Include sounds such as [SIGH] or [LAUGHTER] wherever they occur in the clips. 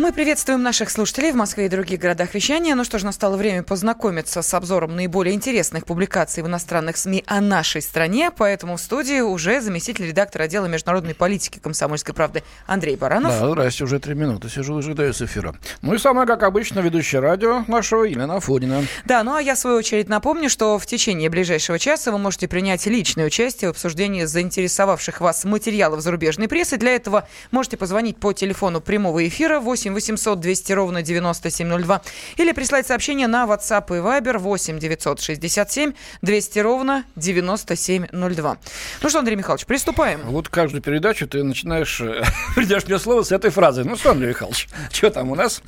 Мы приветствуем наших слушателей в Москве и других городах вещания. Ну что ж, настало время познакомиться с обзором наиболее интересных публикаций в иностранных СМИ о нашей стране. Поэтому в студии уже заместитель редактора отдела международной политики комсомольской правды Андрей Баранов. Да, здрасте, уже три минуты сижу, ожидаю с эфира. Ну и самое, как обычно, ведущая радио нашего Елена Афонина. Да, ну а я в свою очередь напомню, что в течение ближайшего часа вы можете принять личное участие в обсуждении заинтересовавших вас материалов зарубежной прессы. Для этого можете позвонить по телефону прямого эфира 8 8 800 200 ровно 9702. Или прислать сообщение на WhatsApp и Viber 8 967 200 ровно 9702. Ну что, Андрей Михайлович, приступаем. Вот каждую передачу ты начинаешь, э, [LAUGHS] придешь мне слово с этой фразы. Ну что, Андрей Михайлович, [LAUGHS] что там у нас?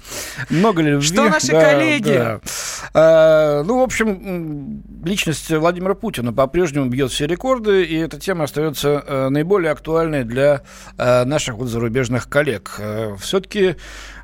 Много ли любви? Что наши да, коллеги? Да. А, ну, в общем, личность Владимира Путина по-прежнему бьет все рекорды, и эта тема остается э, наиболее актуальной для наших вот зарубежных коллег. Все-таки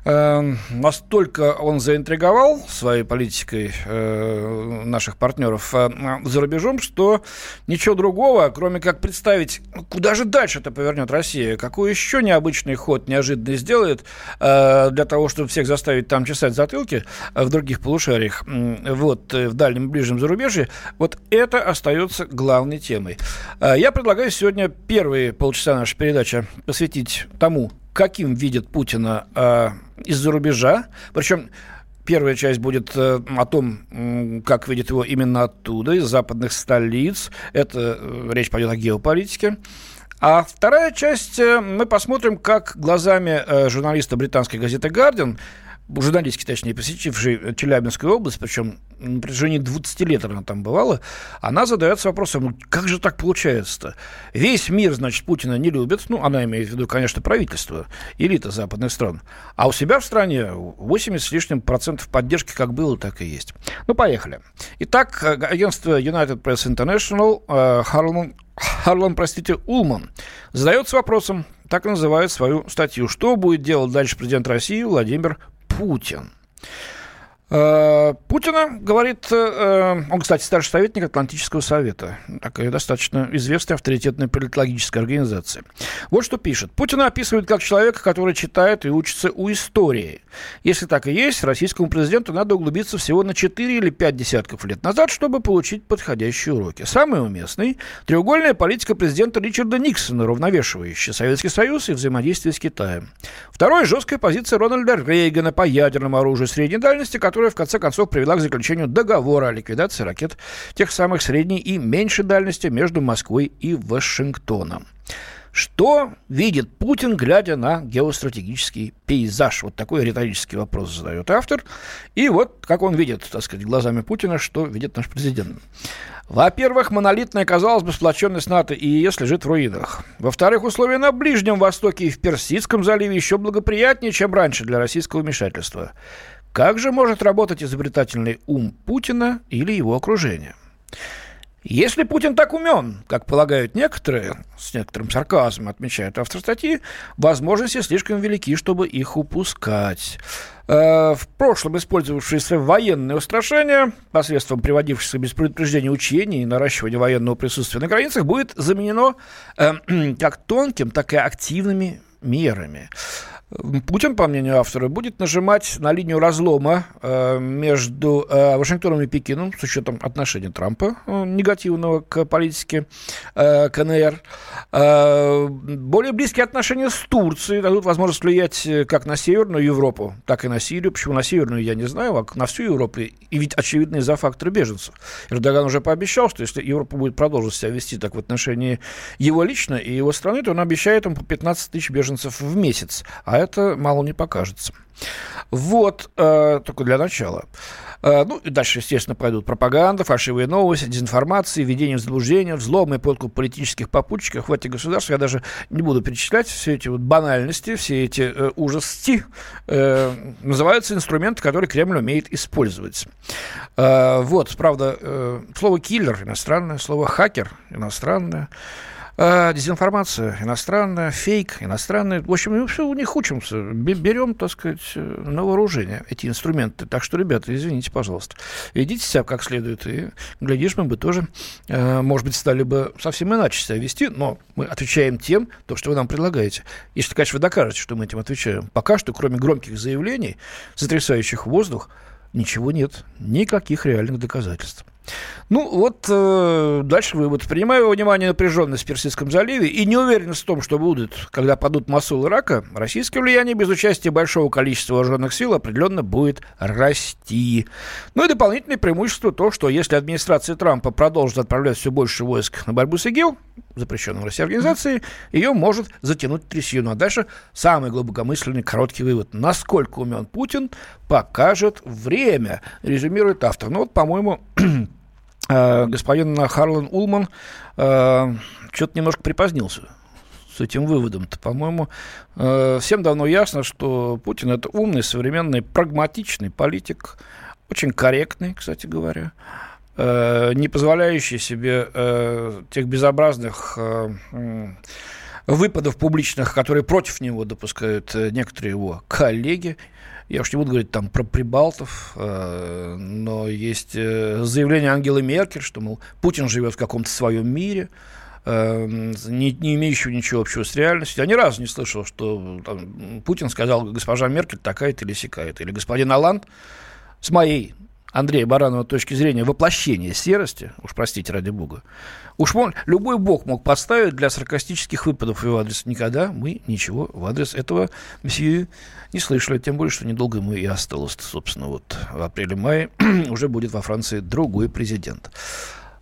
Эм, настолько он заинтриговал своей политикой э, наших партнеров э, за рубежом, что ничего другого, кроме как представить, куда же дальше это повернет Россия, какой еще необычный ход неожиданно сделает э, для того, чтобы всех заставить там чесать затылки в других полушариях, вот, в дальнем и ближнем зарубежье, вот это остается главной темой. Я предлагаю сегодня первые полчаса нашей передачи посвятить тому, каким видит Путина э, из-за рубежа. Причем первая часть будет э, о том, как видит его именно оттуда, из западных столиц. Это э, речь пойдет о геополитике. А вторая часть э, мы посмотрим, как глазами журналиста британской газеты «Гардиан» журналистки, точнее, посетившей Челябинскую область, причем на протяжении 20 лет она там бывала, она задается вопросом, «Ну, как же так получается-то? Весь мир, значит, Путина не любит, ну, она имеет в виду, конечно, правительство, элита западных стран, а у себя в стране 80 с лишним процентов поддержки как было, так и есть. Ну, поехали. Итак, агентство United Press International, э, Харлан, Харлан, простите, Улман, задается вопросом, так и называет свою статью, что будет делать дальше президент России Владимир Путин. Э, Путина, говорит, э, он, кстати, старший советник Атлантического совета, такая достаточно известная авторитетная политологическая организация. Вот что пишет. Путина описывает как человека, который читает и учится у истории. Если так и есть, российскому президенту надо углубиться всего на 4 или 5 десятков лет назад, чтобы получить подходящие уроки. Самый уместный – треугольная политика президента Ричарда Никсона, равновешивающая Советский Союз и взаимодействие с Китаем. Второй – жесткая позиция Рональда Рейгана по ядерному оружию средней дальности, который которая в конце концов привела к заключению договора о ликвидации ракет тех самых средней и меньшей дальности между Москвой и Вашингтоном. Что видит Путин, глядя на геостратегический пейзаж? Вот такой риторический вопрос задает автор. И вот как он видит, так сказать, глазами Путина, что видит наш президент. Во-первых, монолитная, казалось бы, сплоченность НАТО и ЕС лежит в руинах. Во-вторых, условия на Ближнем Востоке и в Персидском заливе еще благоприятнее, чем раньше для российского вмешательства. Как же может работать изобретательный ум Путина или его окружения? Если Путин так умен, как полагают некоторые, с некоторым сарказмом отмечают автор статьи, возможности слишком велики, чтобы их упускать. Э, в прошлом использовавшиеся военные устрашения, посредством приводившихся без предупреждения учений и наращивания военного присутствия на границах, будет заменено э, [CLEARS THROAT] как тонким, так и активными мерами. Путин, по мнению автора, будет нажимать на линию разлома э, между э, Вашингтоном и Пекином с учетом отношения Трампа э, негативного к политике э, КНР. Э, более близкие отношения с Турцией дадут возможность влиять э, как на Северную Европу, так и на Сирию. Почему на Северную, я не знаю, а на всю Европу. И ведь очевидно из-за фактора беженцев. Эрдоган уже пообещал, что если Европа будет продолжить себя вести так в отношении его лично и его страны, то он обещает им по 15 тысяч беженцев в месяц. А это мало не покажется. Вот, э, только для начала. Э, ну, и дальше, естественно, пойдут пропаганда, фальшивые новости, дезинформация, введение в заблуждение, взлом и подкуп политических попутчиков в этих государствах. Я даже не буду перечислять все эти вот банальности, все эти э, ужасти. Э, называются инструменты, которые Кремль умеет использовать. Э, вот, правда, э, слово «киллер» иностранное, слово «хакер» иностранное. Э, дезинформация иностранная, фейк иностранный. В общем, мы все у них учимся. Берем, так сказать, на вооружение эти инструменты. Так что, ребята, извините, пожалуйста. Ведите себя как следует. И, глядишь, мы бы тоже, э, может быть, стали бы совсем иначе себя вести. Но мы отвечаем тем, то, что вы нам предлагаете. Если, конечно, вы докажете, что мы этим отвечаем. Пока что, кроме громких заявлений, сотрясающих воздух, ничего нет. Никаких реальных доказательств. Ну, вот э, дальше вывод. Принимая во внимание напряженность в Персидском заливе и неуверенность в том, что будут, когда падут Масул Ирака, российское влияние без участия большого количества вооруженных сил определенно будет расти. Ну и дополнительное преимущество то, что если администрация Трампа продолжит отправлять все больше войск на борьбу с ИГИЛ, запрещенной в России организации, ее может затянуть трясину. Ну, а дальше самый глубокомысленный короткий вывод. Насколько умен Путин, покажет время, резюмирует автор. Ну вот, по-моему, [CLEARS THROAT] господин Харлан Улман э, что-то немножко припозднился с этим выводом-то. По-моему, э, всем давно ясно, что Путин это умный, современный, прагматичный политик, очень корректный, кстати говоря, не позволяющий себе тех безобразных выпадов публичных, которые против него допускают некоторые его коллеги. Я уж не буду говорить там про прибалтов, э, но есть э, заявление Ангелы Меркель, что, мол, Путин живет в каком-то своем мире, э, не, не имеющего ничего общего с реальностью. Я ни разу не слышал, что там, Путин сказал, госпожа Меркель такая-то или сякая-то. Или господин Алан с моей Андрея Баранова точки зрения воплощение серости, уж простите ради бога, уж он, любой бог мог подставить для саркастических выпадов в его адрес. Никогда мы ничего в адрес этого месье не слышали, тем более, что недолго ему и осталось. Собственно, вот в апреле-мае [CLEARS THROAT] уже будет во Франции другой президент.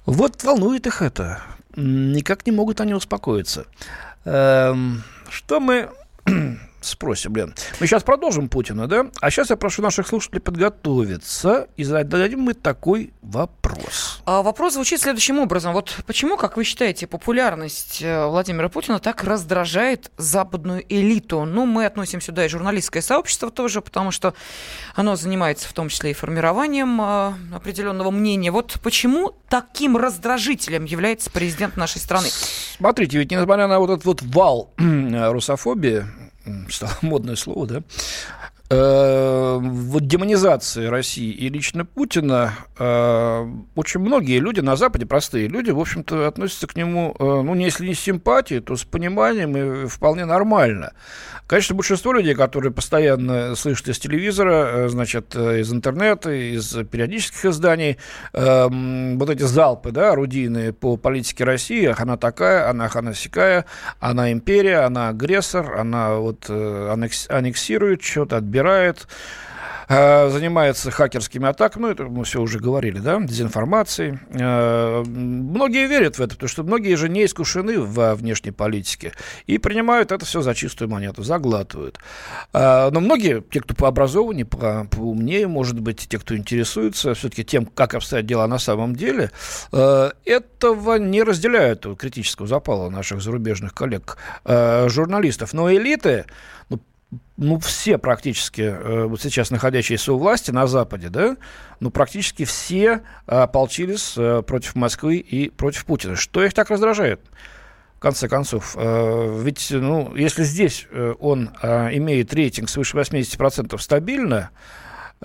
Вот волнует их это. Никак не могут они успокоиться. Эм, что мы спросим, Лен. Мы сейчас продолжим Путина, да? А сейчас я прошу наших слушателей подготовиться и зададим мы такой вопрос. А вопрос звучит следующим образом. Вот почему, как вы считаете, популярность э, Владимира Путина так раздражает западную элиту? Ну, мы относим сюда и журналистское сообщество тоже, потому что оно занимается в том числе и формированием э, определенного мнения. Вот почему таким раздражителем является президент нашей страны? Смотрите, ведь несмотря на вот этот вот вал русофобии, [LAUGHS] стало модное слово, да, вот демонизации России и лично Путина э, очень многие люди на Западе, простые люди, в общем-то, относятся к нему, э, ну, если не с симпатией, то с пониманием и вполне нормально. Конечно, большинство людей, которые постоянно слышат из телевизора, значит, из интернета, из периодических изданий, вот эти залпы, да, орудийные по политике России, она такая, она ханасикая, она империя, она агрессор, она вот аннексирует что-то, отбирает собирает, э, занимается хакерскими атаками, ну, это мы все уже говорили, да, дезинформацией. Э, многие верят в это, потому что многие же не искушены во внешней политике и принимают это все за чистую монету, заглатывают. Э, но многие, те, кто пообразованнее, по, поумнее, может быть, те, кто интересуется все-таки тем, как обстоят дела на самом деле, этого не разделяют критического запала наших зарубежных коллег журналистов. Но элиты, ну, все практически, э, вот сейчас находящиеся у власти на Западе, да, ну, практически все ополчились э, против Москвы и против Путина. Что их так раздражает? В конце концов, э, ведь, ну, если здесь он имеет рейтинг свыше 80% стабильно,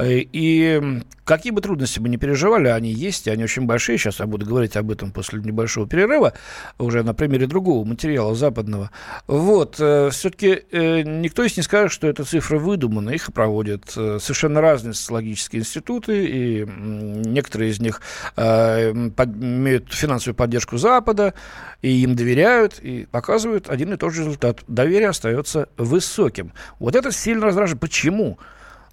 и какие бы трудности мы не переживали, они есть, и они очень большие. Сейчас я буду говорить об этом после небольшого перерыва, уже на примере другого материала западного. Вот, э, все-таки э, никто из не скажет, что это цифры выдуманы. Их проводят э, совершенно разные социологические институты, и некоторые из них имеют финансовую поддержку Запада, и им доверяют, и показывают один и тот же результат. Доверие остается высоким. Вот это сильно раздражает. Почему?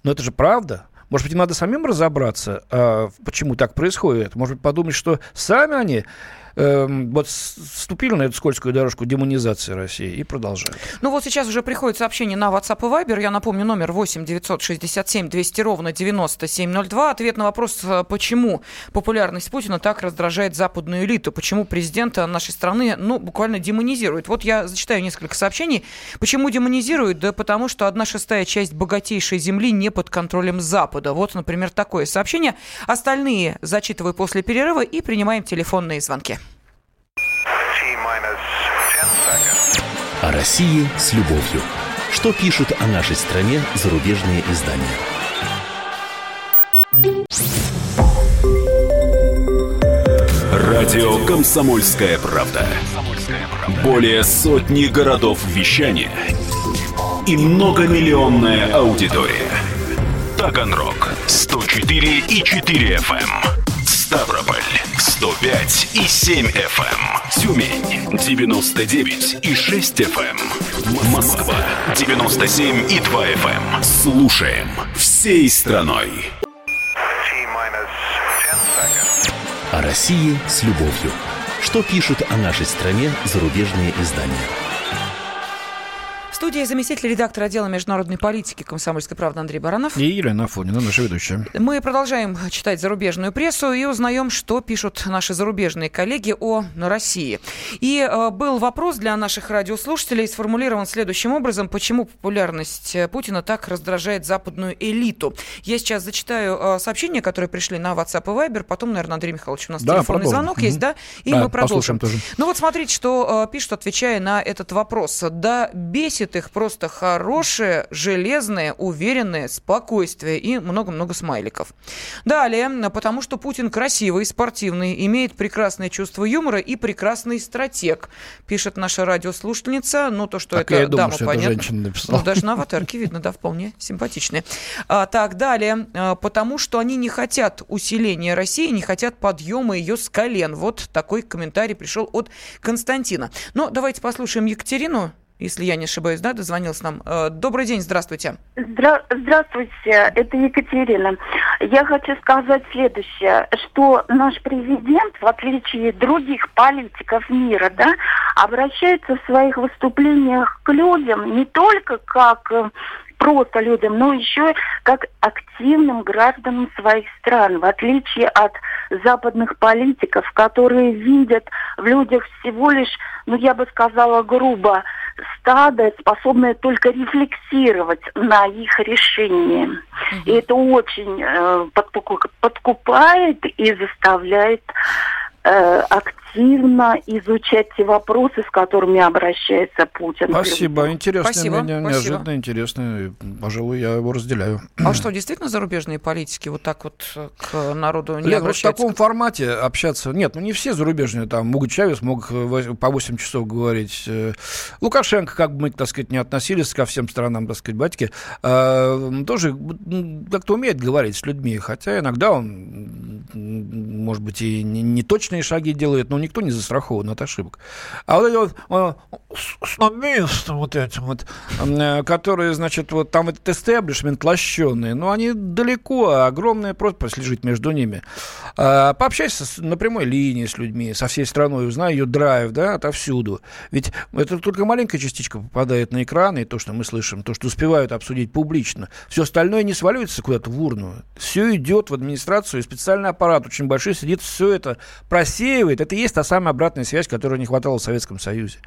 Но это же правда. Может быть, им надо самим разобраться, а, почему так происходит. Может быть, подумать, что сами они э, вот вступили на эту скользкую дорожку демонизации России и продолжают. Ну вот сейчас уже приходит сообщение на WhatsApp и Viber. Я напомню, номер 8 967 200 ровно 9702. Ответ на вопрос, э, почему популярность Путина так раздражает западную элиту, почему президента нашей страны, ну, буквально демонизирует. Вот я зачитаю несколько сообщений. Почему демонизирует? Да потому что одна шестая часть богатейшей земли не под контролем Запада. Вот, например, такое сообщение. Остальные зачитываю после перерыва и принимаем телефонные звонки. России с любовью. Что пишут о нашей стране зарубежные издания? Радио «Комсомольская правда». Более сотни городов вещания и многомиллионная аудитория. Таганрог 104 и 4 FM. Ставрополь 105 и 7 FM. Эм. Тюмень 99 и 6 FM. Эм. Москва 97 и 2 FM. Эм. Слушаем всей страной. О России с любовью. Что пишут о нашей стране зарубежные издания? Студии заместитель редактора отдела международной политики «Комсомольской правды» Андрей Баранов. И Елена Афонина, наша ведущая. Мы продолжаем читать зарубежную прессу и узнаем, что пишут наши зарубежные коллеги о России. И э, был вопрос для наших радиослушателей, сформулирован следующим образом. Почему популярность э, Путина так раздражает западную элиту? Я сейчас зачитаю э, сообщения, которые пришли на WhatsApp и Viber. Потом, наверное, Андрей Михайлович, у нас да, телефонный продолжим. звонок угу. есть, да? И да, мы продолжим. Тоже. Ну вот смотрите, что э, пишут, отвечая на этот вопрос. Да бесит будет их просто хорошее, железное, уверенное спокойствие и много-много смайликов. Далее, потому что Путин красивый, спортивный, имеет прекрасное чувство юмора и прекрасный стратег, пишет наша радиослушательница. Ну, то, что так это дама, что понятно. Это женщина написала. Ну, даже на аватарке видно, да, вполне симпатичные. А, так, далее, а, потому что они не хотят усиления России, не хотят подъема ее с колен. Вот такой комментарий пришел от Константина. Но давайте послушаем Екатерину если я не ошибаюсь, да, дозвонился нам. Э, добрый день, здравствуйте. Здра- здравствуйте, это Екатерина. Я хочу сказать следующее, что наш президент, в отличие от других политиков мира, да, обращается в своих выступлениях к людям не только как э, просто людям, но еще как активным гражданам своих стран, в отличие от западных политиков, которые видят в людях всего лишь, ну я бы сказала грубо, стадо, способное только рефлексировать на их решение. И это очень э, подкупает и заставляет активно изучать те вопросы, с которыми обращается Путин. Спасибо, интересно, Спасибо. Неожиданно Спасибо. интересно. Пожалуй, я его разделяю. А что, действительно зарубежные политики вот так вот к народу не Лен, обращаются? Вот в таком формате общаться... Нет, ну не все зарубежные. Там Мугу Чавес мог по 8 часов говорить. Э, Лукашенко, как бы мы, так сказать, не относились ко всем странам, так сказать, батьки, э, тоже как-то умеет говорить с людьми. Хотя иногда он, может быть, и не точные шаги делает, но никто не застрахован от ошибок. А вот эти вот э, снобисты вот этим вот, э, которые, значит, вот там этот истеблишмент лощеный, но они далеко, а огромная пропасть лежит между ними. А, пообщайся с, на прямой линии с людьми, со всей страной, узнай ее драйв, да, отовсюду. Ведь это только маленькая частичка попадает на экран, и то, что мы слышим, то, что успевают обсудить публично. Все остальное не сваливается куда-то в урну. Все идет в администрацию, и специальный аппарат очень большой сидит, все это просеивает. Это и есть та самая обратная связь, которой не хватало в Советском Союзе.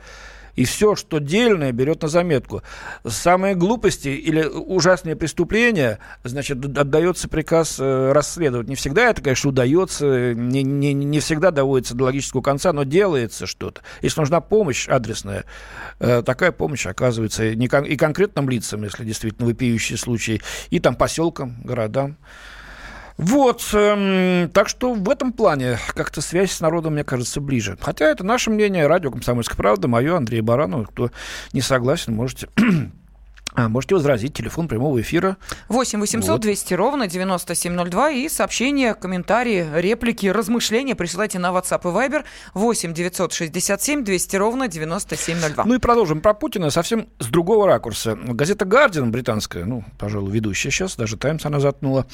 И все, что дельное, берет на заметку. Самые глупости или ужасные преступления, значит, отдается приказ э, расследовать. Не всегда это, конечно, удается, не, не, не всегда доводится до логического конца, но делается что-то. Если нужна помощь адресная, э, такая помощь оказывается и, кон- и конкретным лицам, если действительно вопиющие случаи, и там поселкам, городам. Вот, эм, так что в этом плане как-то связь с народом, мне кажется, ближе. Хотя это наше мнение, радио «Комсомольская правда», мое, Андрей Баранов. Кто не согласен, можете [CLEARS THROAT] а, Можете возразить, телефон прямого эфира. 8 800 вот. 200 ровно 9702 и сообщения, комментарии, реплики, размышления присылайте на WhatsApp и Viber 8 967 200 ровно 9702. Ну и продолжим про Путина совсем с другого ракурса. Газета «Гардиан» британская, ну, пожалуй, ведущая сейчас, даже «Таймс» она заткнула,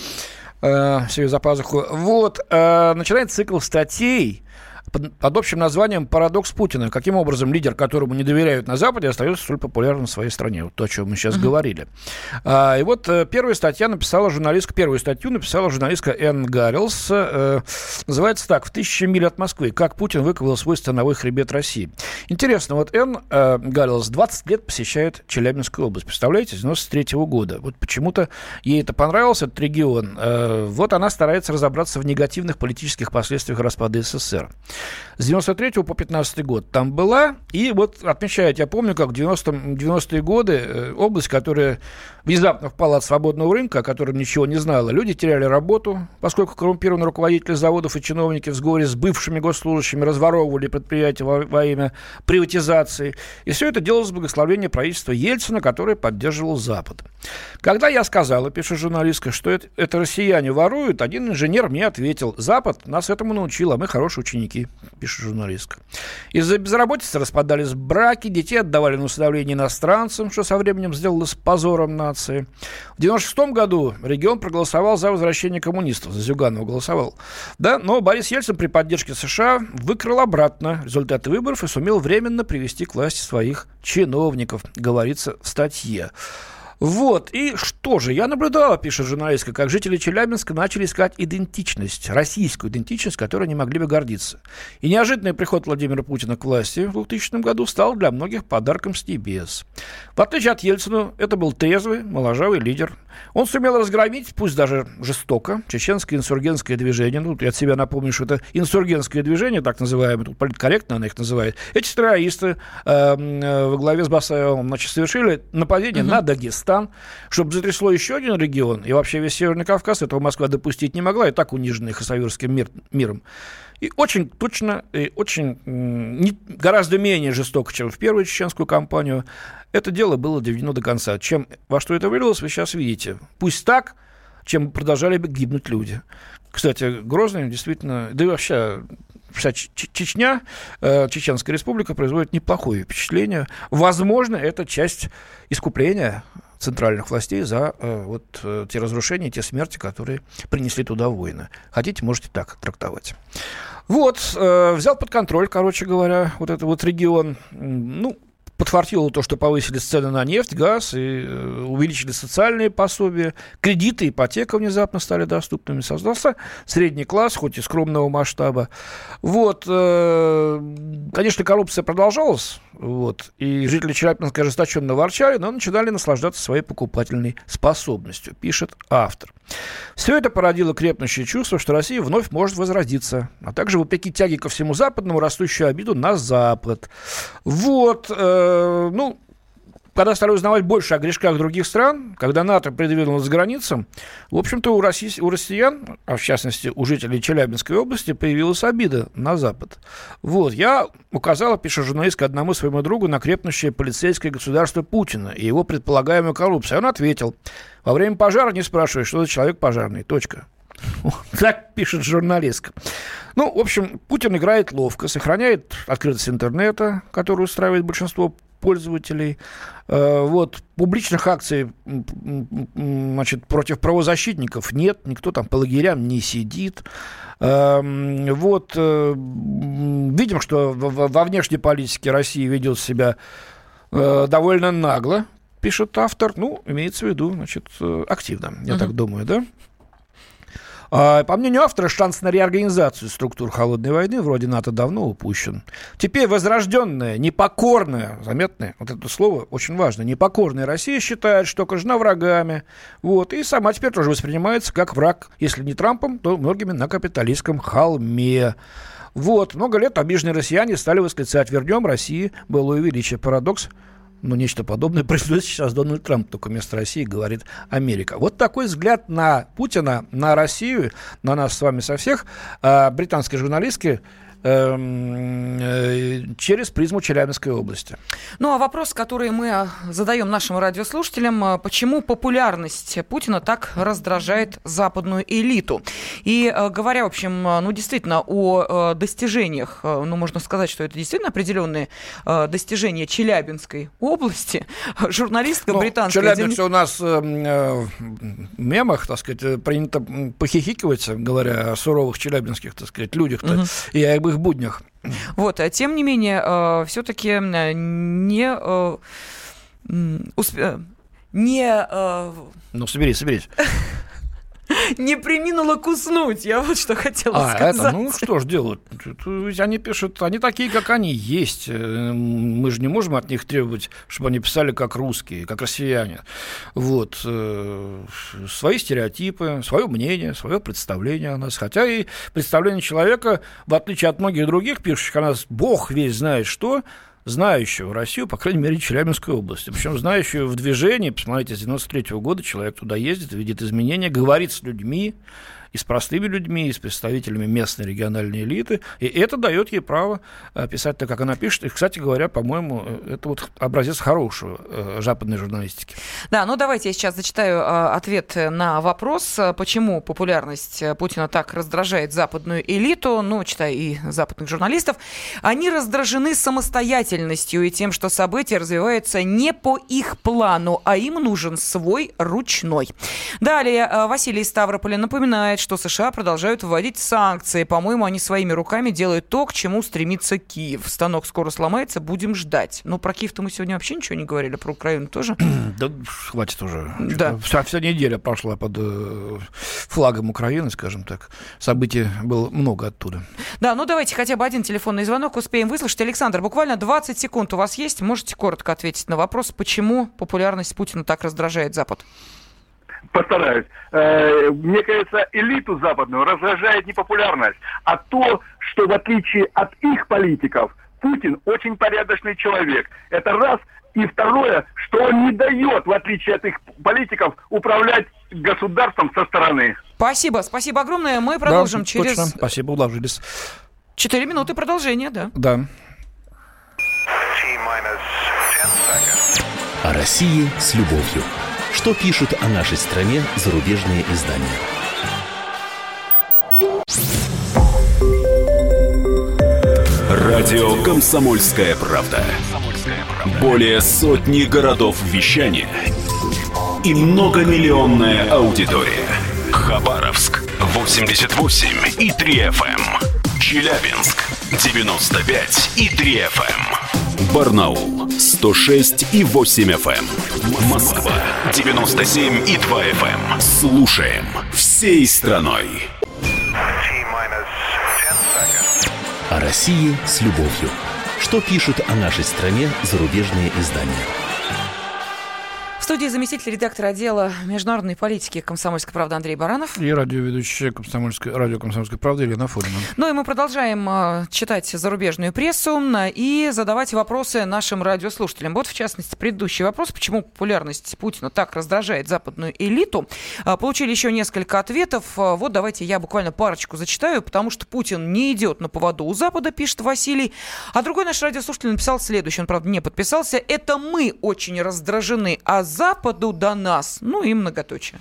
э, себе за пазуху. Вот, э, начинает цикл статей под, под общим названием «Парадокс Путина». Каким образом лидер, которому не доверяют на Западе, остается столь популярным в своей стране? Вот то, о чем мы сейчас uh-huh. говорили. А, и вот э, первая статья написала журналистка, первую статью написала журналистка Энн Гаррилс. Э, называется так «В тысячи миль от Москвы. Как Путин выковал свой становой хребет России». Интересно, вот Энн э, Гаррилс 20 лет посещает Челябинскую область. Представляете, с 93 -го года. Вот почему-то ей это понравился, этот регион. Э, вот она старается разобраться в негативных политических последствиях распада СССР. С 93 по 15 год там была. И вот отмечает, я помню, как в 90 90-е годы э, область, которая внезапно впала от свободного рынка, о котором ничего не знала, люди теряли работу, поскольку коррумпированные руководители заводов и чиновники в сговоре с бывшими госслужащими разворовывали предприятия во, во имя приватизации. И все это делалось с благословения правительства Ельцина, которое поддерживал Запад. Когда я сказала, пишет журналистка, что это, это россияне воруют, один инженер мне ответил, Запад нас этому научил, а мы хорошие ученики, пишет журналистка. Из-за безработицы распадались браки, детей отдавали на усыновление иностранцам, что со временем сделалось позором нации. В 96 году регион проголосовал за возвращение коммунистов, за Зюганова голосовал. Да, но Борис Ельцин при поддержке США выкрал обратно результаты выборов и сумел временно привести к власти своих чиновников, говорится в статье. Вот, и что же, я наблюдала, пишет журналистка, как жители Челябинска начали искать идентичность, российскую идентичность, которой не могли бы гордиться. И неожиданный приход Владимира Путина к власти в 2000 году стал для многих подарком с небес. В отличие от Ельцина, это был трезвый, моложавый лидер. Он сумел разгромить, пусть даже жестоко, чеченское инсургентское движение. Ну, я от себя напомню, что это инсургентское движение, так называемое, тут политкорректно она их называет. Эти террористы э, э, во главе с Басаевым значит, совершили нападение угу. на Дагестан Казахстан, чтобы затрясло еще один регион, и вообще весь Северный Кавказ, этого Москва допустить не могла, и так униженный хасавюрским мир, миром. И очень точно, и очень не, гораздо менее жестоко, чем в первую чеченскую кампанию, это дело было доведено до конца. Чем, во что это вылилось, вы сейчас видите. Пусть так, чем продолжали бы гибнуть люди. Кстати, Грозный действительно, да и вообще вся Чечня, э, Чеченская республика производит неплохое впечатление. Возможно, это часть искупления центральных властей за э, вот э, те разрушения, те смерти, которые принесли туда войны. Хотите, можете так трактовать. Вот, э, взял под контроль, короче говоря, вот этот вот регион. Ну, подфартило то, что повысили цены на нефть, газ, и э, увеличили социальные пособия, кредиты, ипотека внезапно стали доступными. Создался средний класс, хоть и скромного масштаба. Вот, э, конечно, коррупция продолжалась, вот, и жители Челябинска ожесточенно ворчали, но начинали наслаждаться своей покупательной способностью, пишет автор. Все это породило крепнущее чувство, что Россия вновь может возродиться, а также, вопреки тяге ко всему западному, растущую обиду на Запад. Вот, э, Э, ну, когда стали узнавать больше о грешках других стран, когда НАТО придвинулось к границам, в общем-то, у, россий, у россиян, а в частности у жителей Челябинской области, появилась обида на Запад. Вот, я указала, пишет журналистка, одному своему другу на крепнущее полицейское государство Путина и его предполагаемую коррупцию. Он ответил, во время пожара не спрашивай, что за человек пожарный, точка. [LAUGHS] Так пишет журналистка. Ну, в общем, Путин играет ловко, сохраняет открытость интернета, которую устраивает большинство пользователей. Э, вот, публичных акций значит, против правозащитников нет, никто там по лагерям не сидит. Эм, вот, э, видим, что во внешней политике России ведет себя э, довольно нагло, пишет автор. Ну, имеется в виду, значит, активно, я uh-huh. так думаю, да? А, по мнению автора, шанс на реорганизацию структур холодной войны вроде НАТО давно упущен. Теперь возрожденная, непокорная, заметное, вот это слово очень важно, непокорная Россия считает, что окружена врагами, вот, и сама теперь тоже воспринимается как враг, если не Трампом, то многими на капиталистском холме. Вот, много лет обиженные россияне стали восклицать «Вернем России былое величие». Парадокс – но нечто подобное происходит сейчас Дональд Трамп, только вместо России говорит Америка. Вот такой взгляд на Путина, на Россию, на нас с вами со всех а, британской журналистки через призму Челябинской области. Ну а вопрос, который мы э, задаем нашим радиослушателям, э, почему популярность Путина так раздражает западную элиту? И говоря, в общем, ну действительно о достижениях, ну можно сказать, что это действительно определенные достижения Челябинской области, [LAUGHS] журналистка ну, британская... Челябинск у нас э, в мемах, так сказать, принято похихикивать, говоря о суровых челябинских, так сказать, людях-то. Угу. И я их буднях. Вот, а тем не менее, э, все-таки э, не э, усп... не... Ну, соберись, соберись. Не приминула куснуть. Я вот что хотела а, сказать. Это, ну что ж делают? Ведь они пишут, они такие, как они есть. Э, мы же не можем от них требовать, чтобы они писали как русские, как россияне. Вот. Э, свои стереотипы, свое мнение, свое представление о нас. Хотя и представление человека, в отличие от многих других пишущих о нас, бог весь знает что, знающего Россию, по крайней мере, Челябинской области. Причем знающего в движении, посмотрите, с 93 -го года человек туда ездит, видит изменения, говорит с людьми, и с простыми людьми, и с представителями местной региональной элиты. И это дает ей право э, писать так, как она пишет. И, кстати говоря, по-моему, э, это вот образец хорошего э, западной журналистики. Да, ну давайте я сейчас зачитаю ответ на вопрос, почему популярность Путина так раздражает западную элиту, ну, читаю и западных журналистов. Они раздражены самостоятельностью и тем, что события развиваются не по их плану, а им нужен свой ручной. Далее Василий Ставрополя напоминает, что США продолжают вводить санкции. По-моему, они своими руками делают то, к чему стремится Киев. Станок скоро сломается, будем ждать. Но про Киев-то мы сегодня вообще ничего не говорили, про Украину тоже. [CLEARS THROAT] Да хватит уже. Да. Вся, вся неделя прошла под э, флагом Украины, скажем так. Событий было много оттуда. Да, ну давайте хотя бы один телефонный звонок успеем выслушать. Александр, буквально 20 секунд у вас есть. Можете коротко ответить на вопрос, почему популярность Путина так раздражает Запад? Постараюсь. Э, мне кажется, элиту западную раздражает не популярность, а то, что в отличие от их политиков, Путин очень порядочный человек. Это раз. И второе, что он не дает, в отличие от их политиков, управлять государством со стороны. Спасибо, спасибо огромное. Мы продолжим да, через... Точно. Спасибо, уложились. Четыре минуты продолжения, да. Да. О России с любовью. Что пишут о нашей стране зарубежные издания? Радио «Комсомольская правда». Более сотни городов вещания и многомиллионная аудитория. Хабаровск 88 и 3 FM. Эм. Челябинск 95 и 3 FM. Барнаул 106 и 8 FM. Эм. Москва 97 и 2 FM. Эм. Слушаем всей страной. О России с любовью. Что пишут о нашей стране зарубежные издания? Студии заместитель редактора отдела международной политики «Комсомольской правды» Андрей Баранов. И радиоведущая комсомольской, радио «Комсомольской правды» Елена Фонина. Ну и мы продолжаем э, читать зарубежную прессу и задавать вопросы нашим радиослушателям. Вот, в частности, предыдущий вопрос, почему популярность Путина так раздражает западную элиту. Э, получили еще несколько ответов. Э, вот давайте я буквально парочку зачитаю, потому что Путин не идет на поводу у Запада, пишет Василий. А другой наш радиослушатель написал следующее, он, правда, не подписался. Это мы очень раздражены, а западу до нас. Ну и многоточие.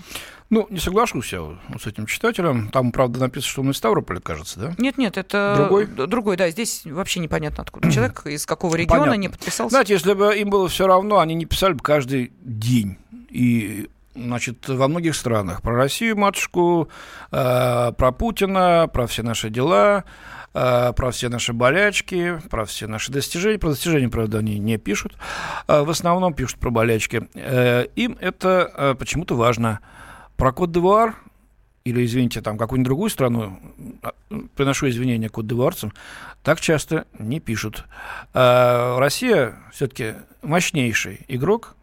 Ну, не соглашусь я с этим читателем. Там, правда, написано, что он из Ставрополя, кажется, да? Нет, нет, это другой, другой да. Здесь вообще непонятно, откуда человек, из какого региона Понятно. не подписался. Знаете, если бы им было все равно, они не писали бы каждый день. И значит, во многих странах. Про Россию, матушку, э, про Путина, про все наши дела, про все наши болячки, про все наши достижения. Про достижения, правда, они не пишут. Э, в основном пишут про болячки. Э, им это э, почему-то важно. Про Кот-Девуар или, извините, там какую-нибудь другую страну, приношу извинения кот-девуарцам, так часто не пишут. Россия все-таки мощнейший игрок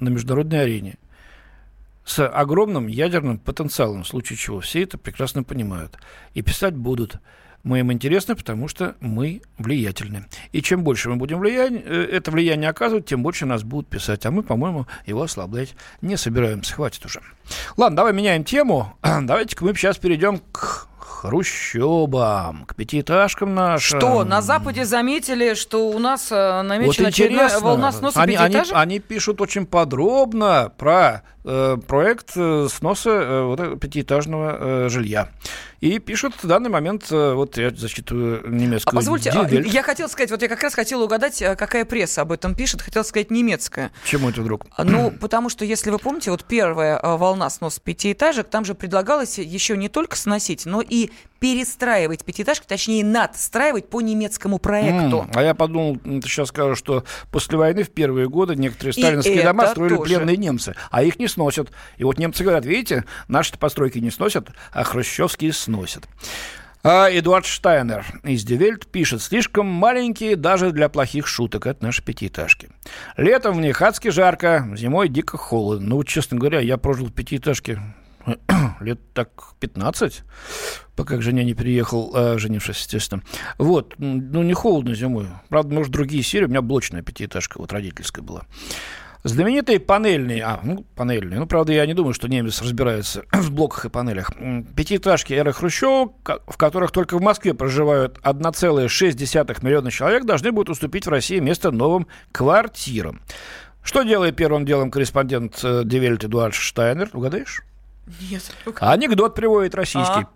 на международной арене с огромным ядерным потенциалом, в случае чего все это прекрасно понимают. И писать будут. Мы им интересны, потому что мы влиятельны. И чем больше мы будем влияние, э, это влияние оказывать, тем больше нас будут писать. А мы, по-моему, его ослаблять не собираемся. Хватит уже. Ладно, давай меняем тему. [CLEARS THROAT] Давайте-ка мы сейчас перейдем к хрущобам, к пятиэтажкам нашим. Что, на Западе заметили, что у нас э, намечена вот очередная волна сноса они, пятиэтажек? Они, они пишут очень подробно про проект э, сноса э, вот, пятиэтажного э, жилья. И пишут в данный момент, э, вот я зачитываю немецкую. А позвольте, а, я хотел сказать, вот я как раз хотела угадать, э, какая пресса об этом пишет, хотел сказать немецкая. Чему это вдруг? А, ну, потому что, если вы помните, вот первая волна сноса пятиэтажек, там же предлагалось еще не только сносить, но и перестраивать пятиэтажки, точнее, надстраивать по немецкому проекту. М, а я подумал, ты сейчас скажешь, что после войны в первые годы некоторые сталинские это дома строили тоже. пленные немцы, а их не сносят. И вот немцы говорят, видите, наши постройки не сносят, а хрущевские сносят. А Эдуард Штайнер из Die Welt пишет, слишком маленькие даже для плохих шуток. Это наши пятиэтажки. Летом в них адски жарко, зимой дико холодно. Ну, честно говоря, я прожил в пятиэтажке [CLEARS THROAT] лет так 15, пока к жене не переехал, э, женившись, естественно. Вот, ну, не холодно зимой. Правда, может, другие серии. У меня блочная пятиэтажка, вот родительская была. Знаменитые панельные, а, ну, панельные, ну, правда, я не думаю, что немец разбирается [CLEARS THROAT] в блоках и панелях. Пятиэтажки эры Хрущева, в которых только в Москве проживают 1,6 миллиона человек, должны будут уступить в России место новым квартирам. Что делает первым делом корреспондент э, Die Welt Эдуард Штайнер? Угадаешь? Нет. Анекдот приводит российский. А.